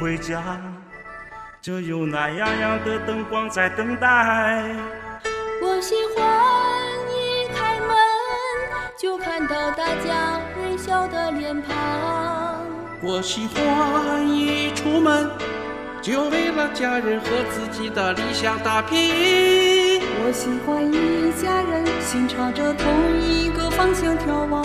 回家，就有暖洋洋的灯光在等待。我喜欢一开门就看到大家微笑的脸庞。我喜欢一出门就为了家人和自己的理想打拼。我喜欢一家人心朝着同一个方向眺望。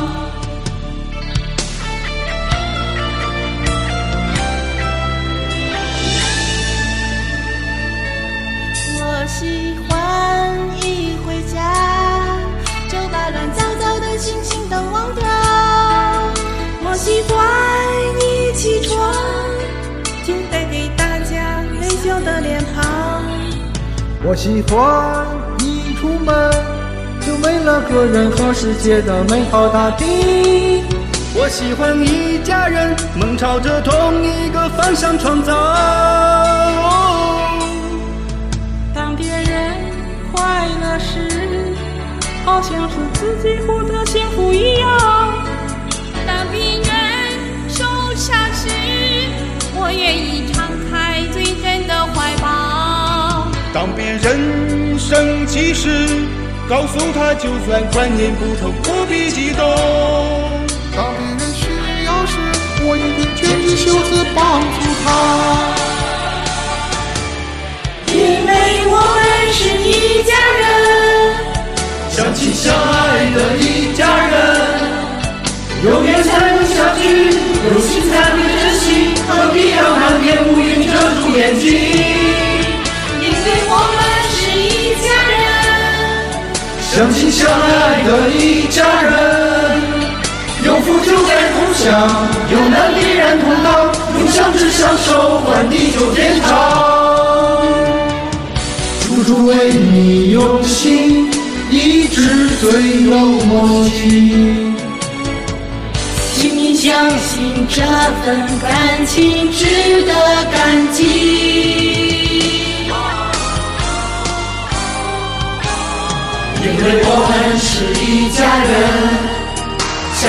我喜欢一出门就为了个人和世界的美好大地。我喜欢一家人梦朝着同一个方向创造。当别人快乐时，好像是自己当别人生气时，告诉他就算观念不同，不必激动。当别人需要时，我一定卷起袖子帮助他。因为我们是一家人，相亲相爱相亲相爱的一家人，有福就该同享，有难必然同当，用相知相守换地久天长。处处为你用心，一直最有默契。请你相信这份感情值得感激。